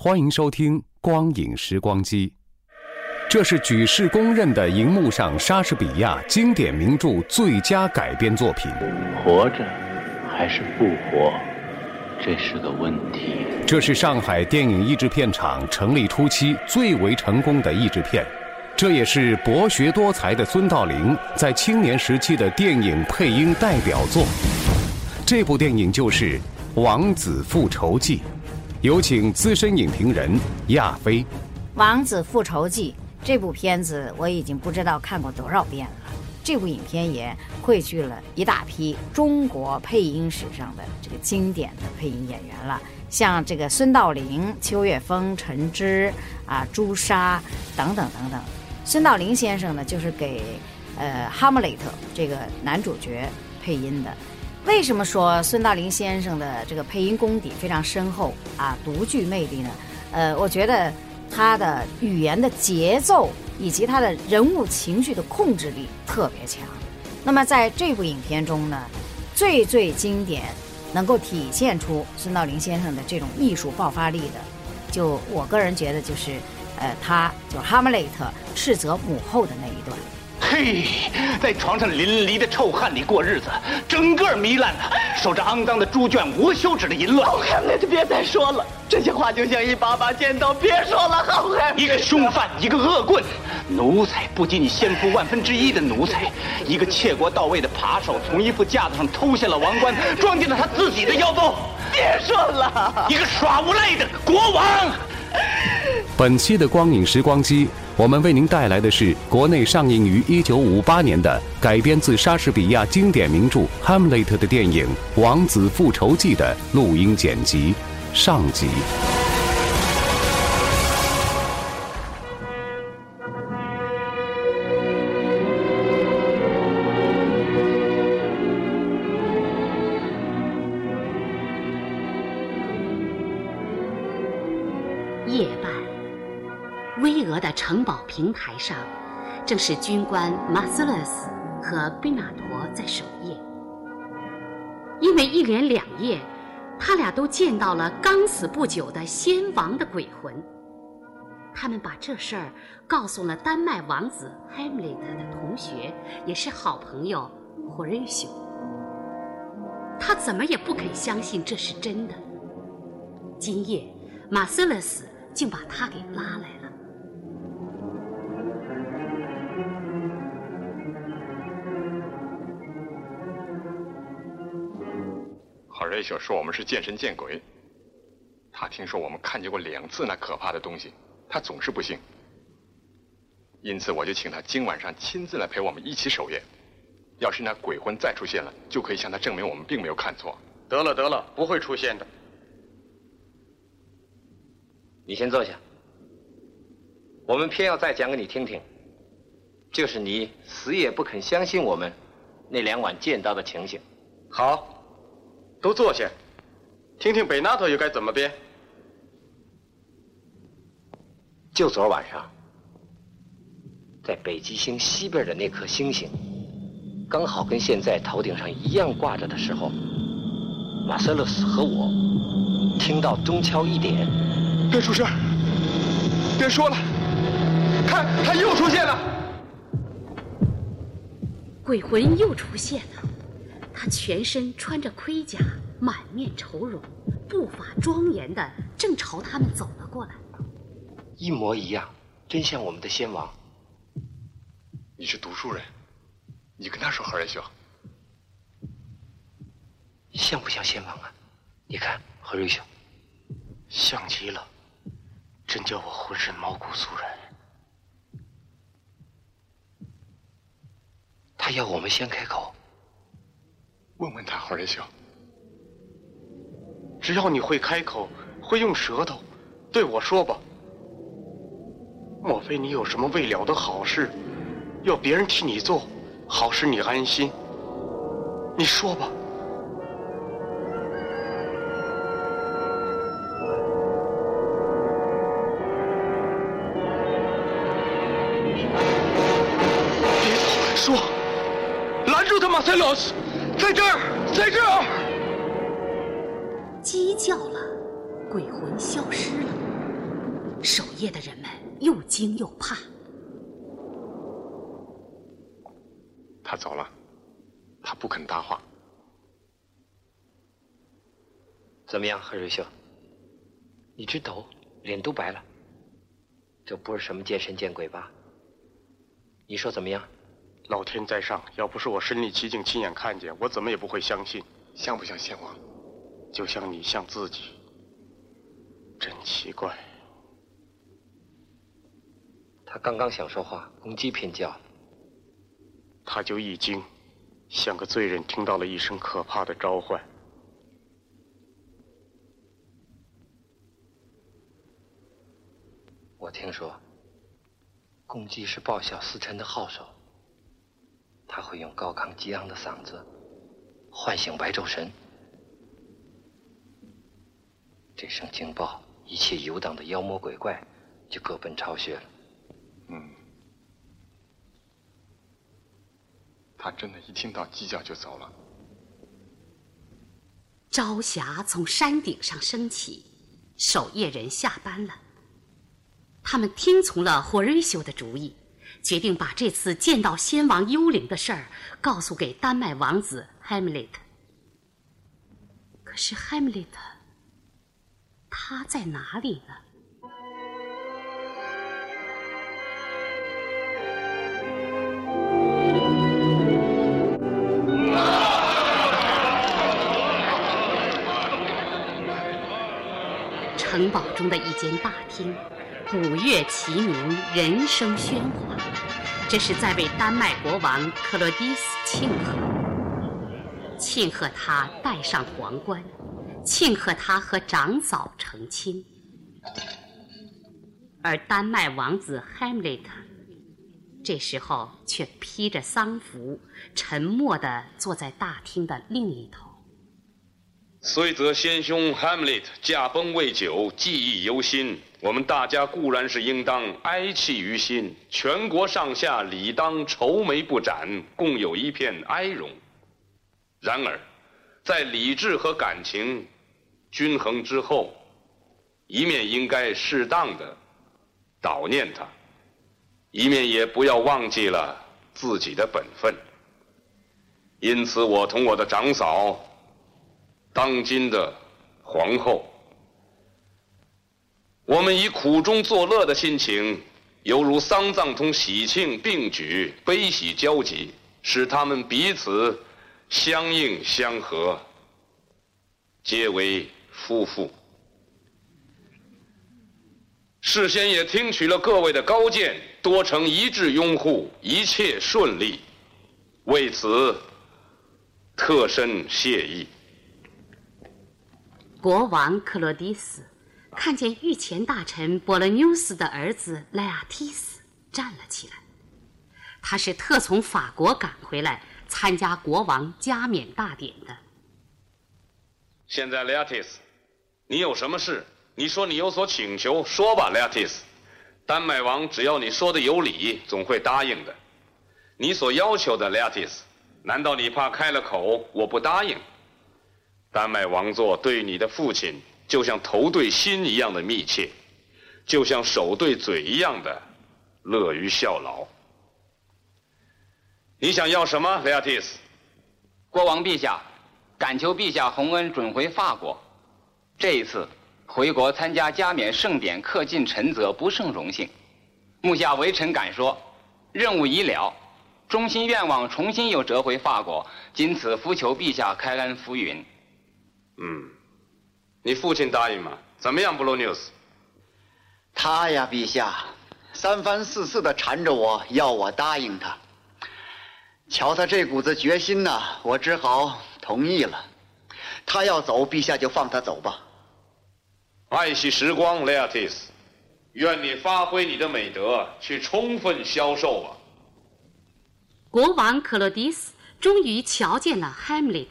欢迎收听《光影时光机》，这是举世公认的荧幕上莎士比亚经典名著最佳改编作品。活着还是不活，这是个问题。这是上海电影译制片厂成立初期最为成功的译制片，这也是博学多才的孙道临在青年时期的电影配音代表作。这部电影就是《王子复仇记》。有请资深影评人亚飞。《王子复仇记》这部片子我已经不知道看过多少遍了。这部影片也汇聚了一大批中国配音史上的这个经典的配音演员了，像这个孙道临、邱岳峰、陈芝啊、朱砂等等等等。孙道临先生呢，就是给呃《哈姆雷特》这个男主角配音的。为什么说孙道临先生的这个配音功底非常深厚啊，独具魅力呢？呃，我觉得他的语言的节奏以及他的人物情绪的控制力特别强。那么在这部影片中呢，最最经典，能够体现出孙道临先生的这种艺术爆发力的，就我个人觉得就是，呃，他就是哈姆雷特斥责母后的那一段。嘿，在床上淋漓的臭汗里过日子，整个糜烂了，守着肮脏的猪圈，无休止的淫乱。好汉，那就别再说了，这些话就像一把把尖刀，别说了，好汉。一个凶犯，一个恶棍，奴才不及你先夫万分之一的奴才，一个窃国到位的扒手，从一副架子上偷下了王冠，装进了他自己的腰包。别说了，一个耍无赖的国王。本期的光影时光机。我们为您带来的是国内上映于一九五八年的改编自莎士比亚经典名著《哈姆雷特》的电影《王子复仇记》的录音剪辑上集。上，正是军官马斯勒斯和贝纳陀在守夜。因为一连两夜，他俩都见到了刚死不久的先王的鬼魂。他们把这事儿告诉了丹麦王子海姆雷特的同学，也是好朋友霍瑞修。他怎么也不肯相信这是真的。今夜，马斯勒斯竟把他给拉来了。好瑞修说我们是见神见鬼，他听说我们看见过两次那可怕的东西，他总是不信。因此我就请他今晚上亲自来陪我们一起守夜。要是那鬼魂再出现了，就可以向他证明我们并没有看错。得了得了，不会出现的。你先坐下，我们偏要再讲给你听听，就是你死也不肯相信我们那两晚见到的情形。好，都坐下，听听北纳特又该怎么编。就昨晚上，在北极星西边的那颗星星，刚好跟现在头顶上一样挂着的时候，马塞勒斯和我听到钟敲一点。别出声，别说了，看，他又出现了。鬼魂又出现了，他全身穿着盔甲，满面愁容，步伐庄严的正朝他们走了过来。一模一样，真像我们的先王。你是读书人，你跟他说何瑞秀，像不像先王啊？你看何瑞秀，像极了，真叫我浑身毛骨悚然。他要我们先开口，问问他何瑞秀。只要你会开口，会用舌头，对我说吧。莫非你有什么未了的好事，要别人替你做，好使你安心？你说吧。别跑，说，拦住他，马塞洛斯，在这儿，在这儿。鸡叫了，鬼魂消失了，守夜的人们又惊又怕。他走了，他不肯搭话。怎么样，何瑞秀？你直抖，脸都白了。这不是什么见神见鬼吧？你说怎么样？老天在上，要不是我身临其境亲眼看见，我怎么也不会相信。像不像先王？就像你像自己，真奇怪。他刚刚想说话，公鸡偏叫了，他就一惊，像个罪人听到了一声可怕的召唤。我听说，公鸡是报效司臣的号手，他会用高亢激昂的嗓子唤醒白昼神。这声惊报，一切游荡的妖魔鬼怪就各奔巢穴了。嗯，他真的，一听到鸡叫就走了。朝霞从山顶上升起，守夜人下班了。他们听从了霍瑞修的主意，决定把这次见到先王幽灵的事儿告诉给丹麦王子 Hamlet。可是 Hamlet，他在哪里呢？城堡中的一间大厅。鼓乐齐鸣，人声喧哗。这是在为丹麦国王克洛迪斯庆贺，庆贺他戴上皇冠，庆贺他和长嫂成亲。而丹麦王子 Hamlet 这时候却披着丧服，沉默地坐在大厅的另一头。虽则先兄 Hamlet 驾崩未久，记忆犹新。我们大家固然是应当哀戚于心，全国上下理当愁眉不展，共有一片哀容。然而，在理智和感情均衡之后，一面应该适当的悼念他，一面也不要忘记了自己的本分。因此，我同我的长嫂，当今的皇后。我们以苦中作乐的心情，犹如丧葬同喜庆并举，悲喜交集，使他们彼此相应相合，皆为夫妇。事先也听取了各位的高见，多成一致拥护，一切顺利，为此特深谢意。国王克罗迪斯。看见御前大臣波勒纽斯的儿子莱阿提斯站了起来，他是特从法国赶回来参加国王加冕大典的。现在莱阿提斯，你有什么事？你说你有所请求，说吧，莱阿提斯。丹麦王只要你说的有理，总会答应的。你所要求的，莱阿提斯，难道你怕开了口我不答应？丹麦王座对你的父亲。就像头对心一样的密切，就像手对嘴一样的乐于效劳。你想要什么，雷亚蒂斯？国王陛下，敢求陛下洪恩准回法国。这一次，回国参加加冕盛典，恪尽臣责，不胜荣幸。目下微臣敢说，任务已了，衷心愿望重新又折回法国，今此伏求陛下开恩浮云。嗯，你父亲答应吗？怎么样，布鲁纽斯？他呀，陛下，三番四次的缠着我要我答应他。瞧他这股子决心呐，我只好同意了。他要走，陛下就放他走吧。爱惜时光，雷亚蒂斯。愿你发挥你的美德，去充分销售吧。国王克洛迪斯终于瞧见了 Hamlet。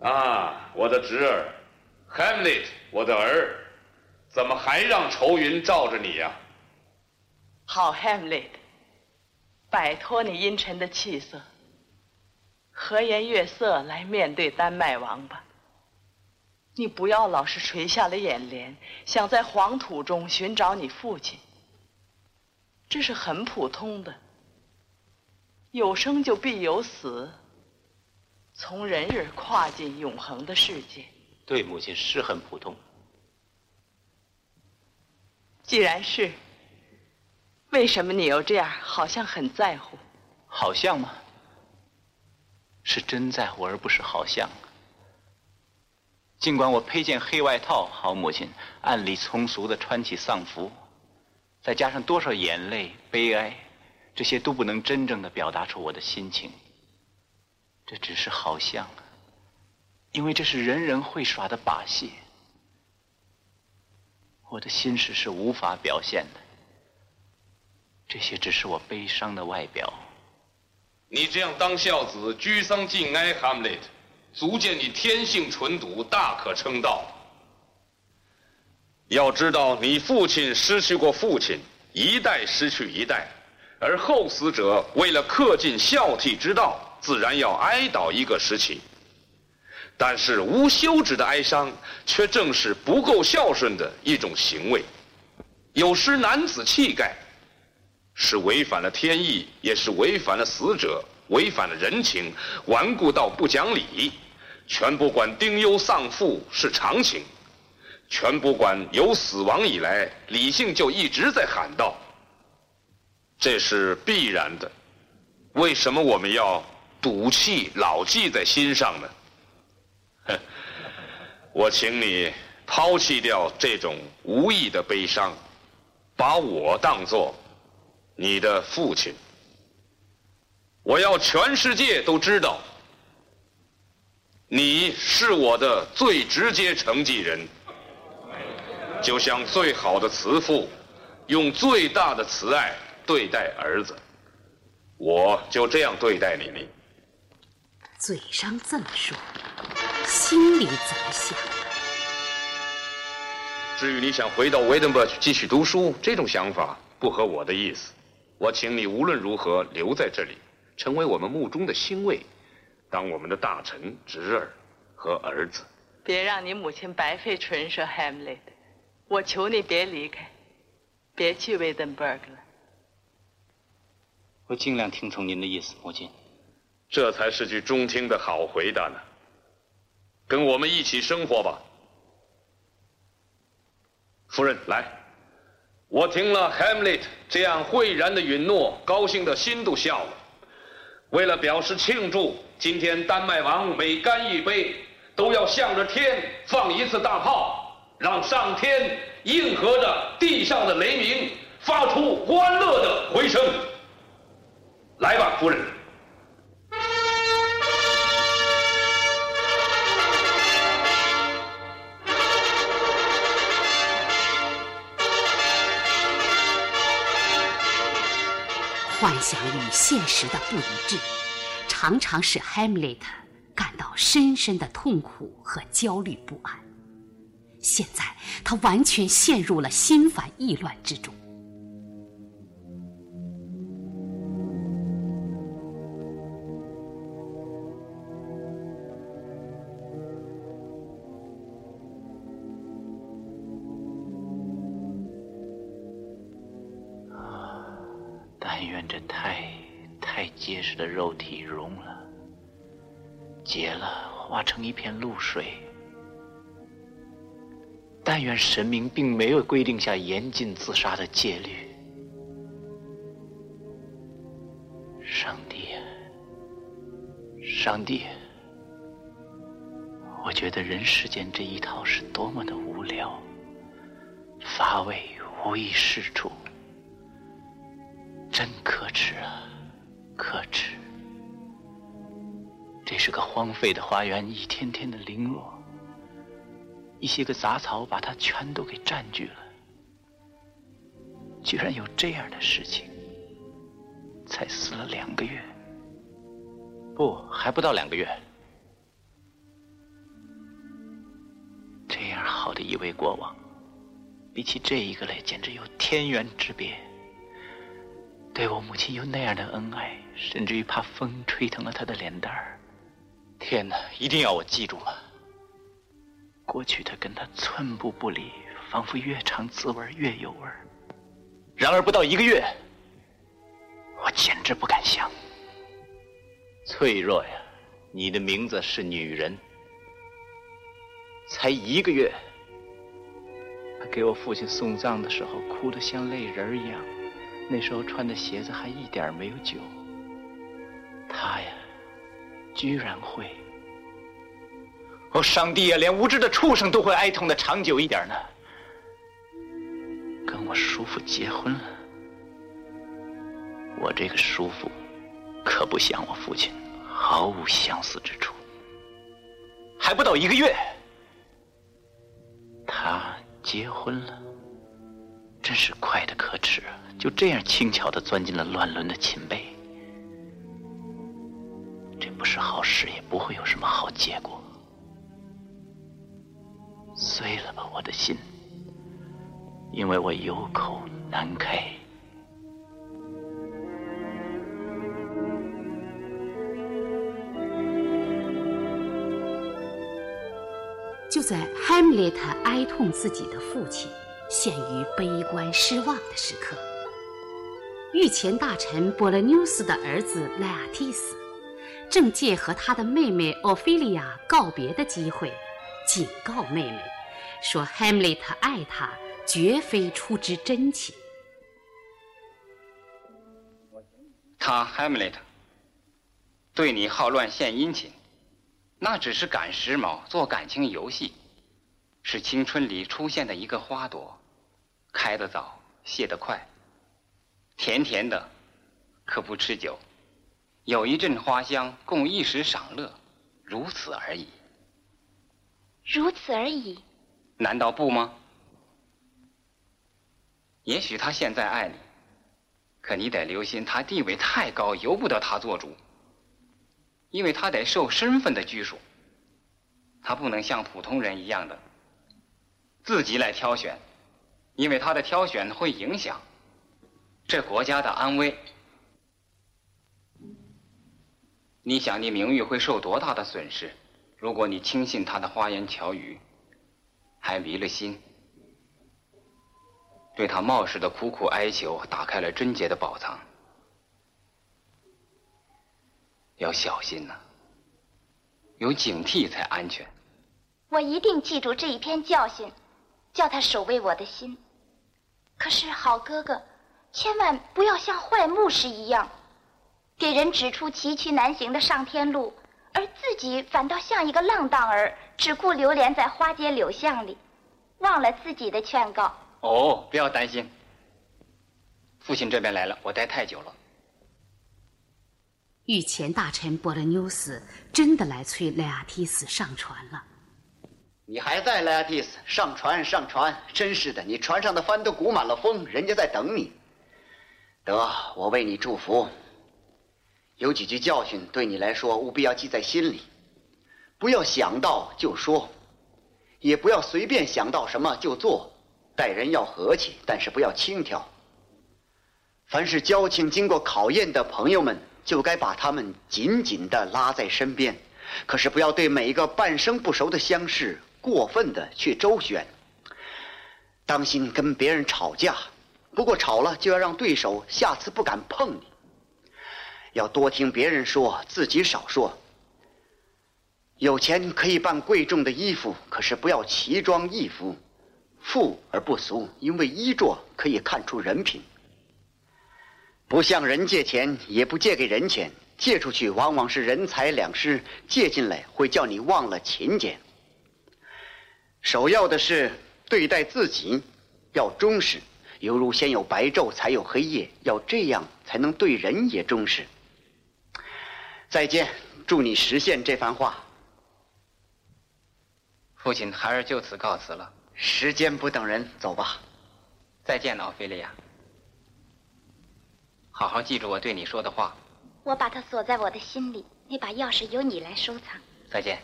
啊，我的侄儿，Hamlet，我的儿，怎么还让愁云罩着你呀？好，Hamlet，摆脱你阴沉的气色，和颜悦色来面对丹麦王吧。你不要老是垂下了眼帘，想在黄土中寻找你父亲。这是很普通的。有生就必有死，从人日跨进永恒的世界。对，母亲是很普通。既然是，为什么你又这样，好像很在乎？好像吗？是真在乎，而不是好像。尽管我披件黑外套，好母亲，按理从俗的穿起丧服，再加上多少眼泪、悲哀，这些都不能真正的表达出我的心情。这只是好像，因为这是人人会耍的把戏。我的心事是无法表现的，这些只是我悲伤的外表。你这样当孝子，居丧尽哀，Hamlet。足见你天性纯笃，大可称道。要知道，你父亲失去过父亲，一代失去一代，而后死者为了恪尽孝悌之道，自然要哀悼一个时期。但是无休止的哀伤，却正是不够孝顺的一种行为，有失男子气概，是违反了天意，也是违反了死者。违反了人情，顽固到不讲理，全不管丁忧丧父是常情，全不管有死亡以来，理性就一直在喊道：“这是必然的。”为什么我们要赌气老记在心上呢？哼，我请你抛弃掉这种无意的悲伤，把我当作你的父亲。我要全世界都知道，你是我的最直接承继人，就像最好的慈父用最大的慈爱对待儿子，我就这样对待你。嘴上这么说，心里怎么想的？至于你想回到维登堡去继续读书，这种想法不合我的意思。我请你无论如何留在这里。成为我们墓中的欣慰，当我们的大臣、侄儿和儿子。别让你母亲白费唇舌，Hamlet。我求你别离开，别去威登伯格了。我尽量听从您的意思，母亲。这才是句中听的好回答呢。跟我们一起生活吧，夫人。来，我听了 Hamlet 这样慧然的允诺，高兴的心都笑了。为了表示庆祝，今天丹麦王每干一杯，都要向着天放一次大炮，让上天应和着地上的雷鸣，发出欢乐的回声。来吧，夫人。幻想与现实的不一致，常常使 Hamlet 感到深深的痛苦和焦虑不安。现在，他完全陷入了心烦意乱之中。的肉体融了，结了，化成一片露水。但愿神明并没有规定下严禁自杀的戒律。上帝，上帝，我觉得人世间这一套是多么的无聊、乏味、无益是处，真可耻啊，可耻！这是个荒废的花园，一天天的零落。一些个杂草把它全都给占据了，居然有这样的事情！才死了两个月，不，还不到两个月。这样好的一位国王，比起这一个来，简直有天渊之别。对我母亲有那样的恩爱，甚至于怕风吹疼了她的脸蛋儿。天哪，一定要我记住吗？过去他跟她寸步不离，仿佛越尝滋味越有味儿。然而不到一个月，我简直不敢想。脆弱呀，你的名字是女人。才一个月，他给我父亲送葬的时候，哭得像泪人一样。那时候穿的鞋子还一点没有旧。他呀，居然会。哦，上帝啊！连无知的畜生都会哀痛的长久一点呢。跟我叔父结婚了，我这个叔父可不像我父亲，毫无相似之处。还不到一个月，他结婚了，真是快的可耻！就这样轻巧的钻进了乱伦的寝被，这不是好事，也不会有什么好结果。碎了吧，我的心，因为我有口难开。就在哈姆雷特哀痛自己的父亲，陷于悲观失望的时刻，御前大臣波勒纽斯的儿子莱阿提斯，正借和他的妹妹奥菲利亚告别的机会。警告妹妹，说海姆雷特爱她，绝非出之真情。他海姆雷特对你好乱献殷勤，那只是赶时髦、做感情游戏，是青春里出现的一个花朵，开得早，谢得快，甜甜的，可不持久，有一阵花香，供一时赏乐，如此而已。如此而已，难道不吗？也许他现在爱你，可你得留心，他地位太高，由不得他做主，因为他得受身份的拘束。他不能像普通人一样的自己来挑选，因为他的挑选会影响这国家的安危。你想，你名誉会受多大的损失？如果你轻信他的花言巧语，还迷了心，对他冒失的苦苦哀求打开了贞洁的宝藏，要小心呐，有警惕才安全。我一定记住这一篇教训，叫他守卫我的心。可是，好哥哥，千万不要像坏牧师一样，给人指出崎岖难行的上天路。而自己反倒像一个浪荡儿，只顾流连在花街柳巷里，忘了自己的劝告。哦，不要担心，父亲这边来了，我待太久了。御前大臣伯勒纽斯真的来催莱阿提斯上船了。你还在，莱阿提斯？上船，上船！真是的，你船上的帆都鼓满了风，人家在等你。得，我为你祝福。有几句教训对你来说，务必要记在心里，不要想到就说，也不要随便想到什么就做。待人要和气，但是不要轻佻。凡是交情经过考验的朋友们，就该把他们紧紧的拉在身边。可是不要对每一个半生不熟的相识过分的去周旋。当心跟别人吵架，不过吵了就要让对手下次不敢碰你。要多听别人说，自己少说。有钱可以办贵重的衣服，可是不要奇装异服，富而不俗，因为衣着可以看出人品。不向人借钱，也不借给人钱，借出去往往是人财两失，借进来会叫你忘了勤俭。首要的是对待自己要忠实，犹如先有白昼才有黑夜，要这样才能对人也忠实。再见，祝你实现这番话。父亲，孩儿就此告辞了。时间不等人，走吧。再见，奥菲利亚。好好记住我对你说的话。我把它锁在我的心里，那把钥匙由你来收藏。再见。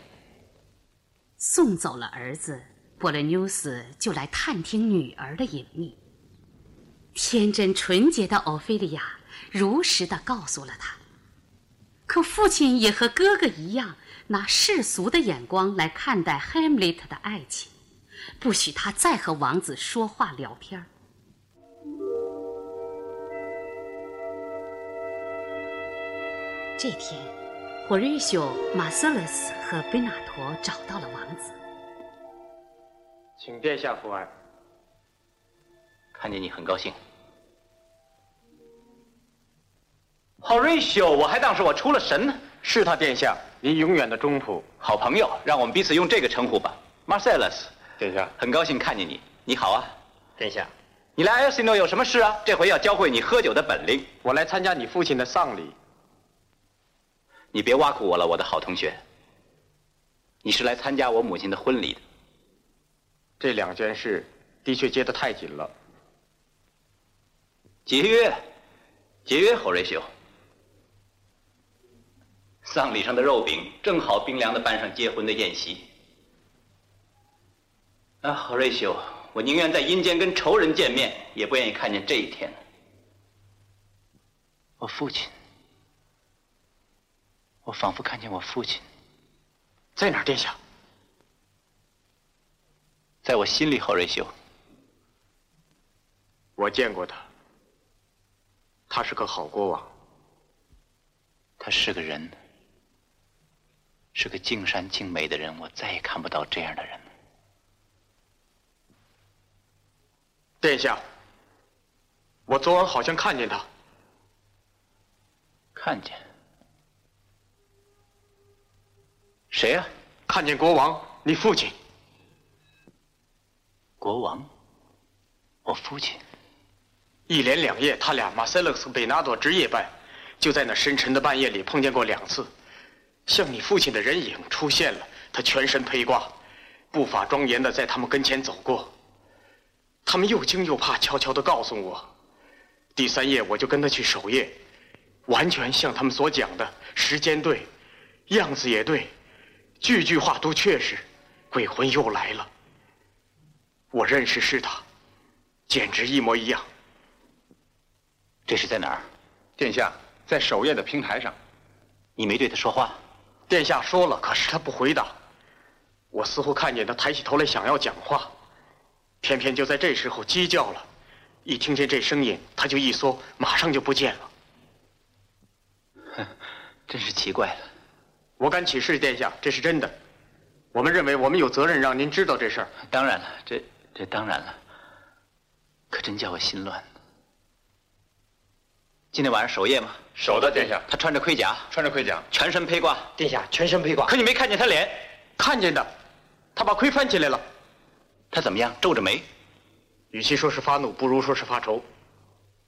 送走了儿子，波勒纽斯就来探听女儿的隐秘。天真纯洁的奥菲利亚如实的告诉了他，可父亲也和哥哥一样，拿世俗的眼光来看待 Hamlet 的爱情，不许他再和王子说话聊天。这天，火瑞修、马瑟勒斯和贝纳陀找到了王子。请殿下福安。看见你很高兴。好瑞修，我还当是我出了神呢。是他，殿下，您永远的忠仆、好朋友，让我们彼此用这个称呼吧。马塞勒斯，殿下，很高兴看见你。你好啊，殿下。你来埃尔西诺有什么事啊？这回要教会你喝酒的本领。我来参加你父亲的丧礼。你别挖苦我了，我的好同学。你是来参加我母亲的婚礼的。这两件事的确接得太紧了。节约，节约，侯瑞修。丧礼上的肉饼正好冰凉的拌上结婚的宴席。啊，侯瑞修，我宁愿在阴间跟仇人见面，也不愿意看见这一天。我父亲。我仿佛看见我父亲，在哪儿，殿下？在我心里，侯瑞秀。我见过他，他是个好国王。他是个人，是个尽善尽美的人。我再也看不到这样的人。殿下，我昨晚好像看见他。看见。谁呀？看见国王，你父亲。国王，我父亲。一连两夜，他俩马塞勒斯、贝纳多值夜班，就在那深沉的半夜里碰见过两次，像你父亲的人影出现了。他全身披挂，步伐庄严的在他们跟前走过。他们又惊又怕，悄悄的告诉我。第三夜，我就跟他去守夜，完全像他们所讲的，时间对，样子也对。句句话都确实，鬼魂又来了。我认识是他，简直一模一样。这是在哪儿？殿下，在守夜的平台上。你没对他说话？殿下说了，可是他不回答。我似乎看见他抬起头来想要讲话，偏偏就在这时候鸡叫了。一听见这声音，他就一缩，马上就不见了。哼，真是奇怪了。我敢起誓，殿下，这是真的。我们认为我们有责任让您知道这事儿。当然了，这这当然了。可真叫我心乱。今天晚上守夜吗？守的，殿下。他穿着盔甲，穿着盔甲，全身披挂。殿下，全身披挂。可你没看见他脸？看见的，他把盔翻起来了。他怎么样？皱着眉。与其说是发怒，不如说是发愁。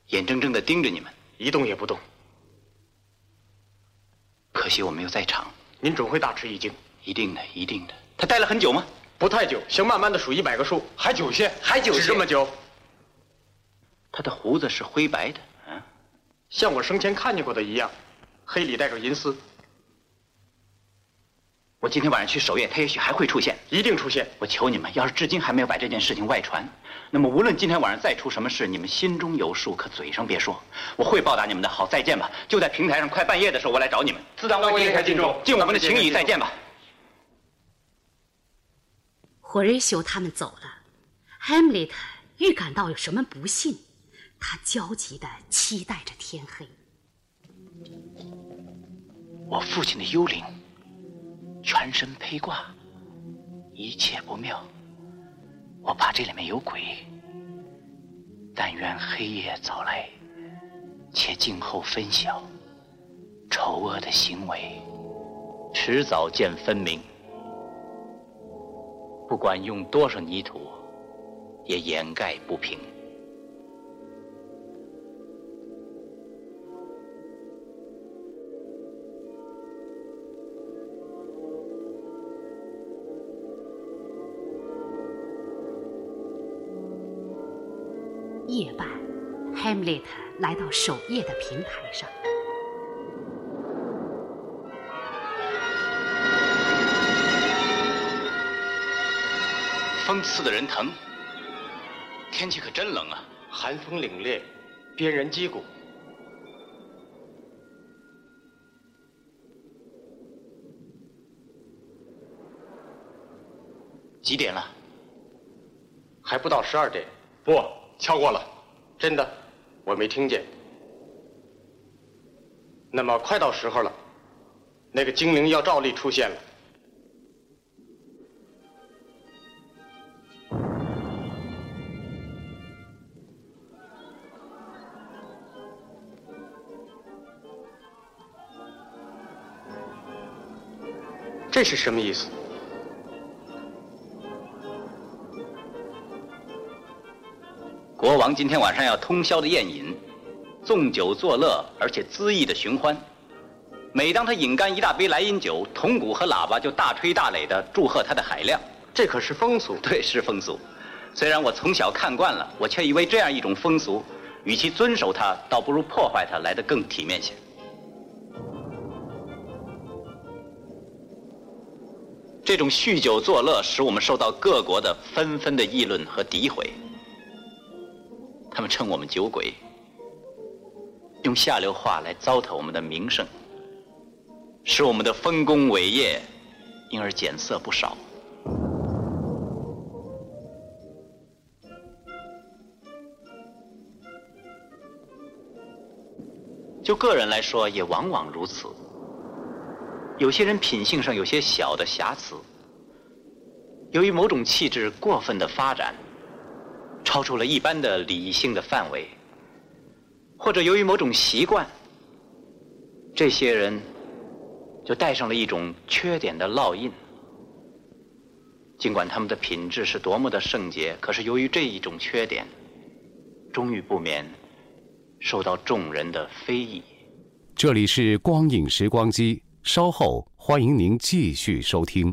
眼睁睁的盯着你们，一动也不动。可惜我没有在场。您准会大吃一惊。一定的，一定的。他待了很久吗？不太久，行慢慢的数一百个数，还久些，还久些。是这么久。他的胡子是灰白的，嗯，像我生前看见过的一样，黑里带着银丝。我今天晚上去守夜，他也许还会出现，一定出现。我求你们，要是至今还没有把这件事情外传，那么无论今天晚上再出什么事，你们心中有数，可嘴上别说。我会报答你们的。好，再见吧。就在平台上快半夜的时候，我来找你们。自当为殿下敬我们的情谊。再见吧。火瑞修他们走了，Hamlet 预感到有什么不幸，他焦急的期待着天黑。我父亲的幽灵。全身披挂，一切不妙。我怕这里面有鬼。但愿黑夜早来，且静候分晓。丑恶的行为，迟早见分明。不管用多少泥土，也掩盖不平。夜半，Hamlet 来到守夜的平台上。风刺的人疼，天气可真冷啊！寒风凛冽，鞭人击鼓。几点了？还不到十二点。不，敲过了。真的，我没听见。那么快到时候了，那个精灵要照例出现了。这是什么意思？王今天晚上要通宵的宴饮，纵酒作乐，而且恣意的寻欢。每当他饮干一大杯莱茵酒，铜鼓和喇叭就大吹大擂的祝贺他的海量。这可是风俗。对，是风俗。虽然我从小看惯了，我却以为这样一种风俗，与其遵守它，倒不如破坏它来得更体面些。这种酗酒作乐，使我们受到各国的纷纷的议论和诋毁。称我们酒鬼，用下流话来糟蹋我们的名声，使我们的丰功伟业因而减色不少。就个人来说，也往往如此。有些人品性上有些小的瑕疵，由于某种气质过分的发展，超出了一般的理性的范围，或者由于某种习惯，这些人就带上了一种缺点的烙印。尽管他们的品质是多么的圣洁，可是由于这一种缺点，终于不免受到众人的非议。这里是光影时光机。稍后欢迎您继续收听。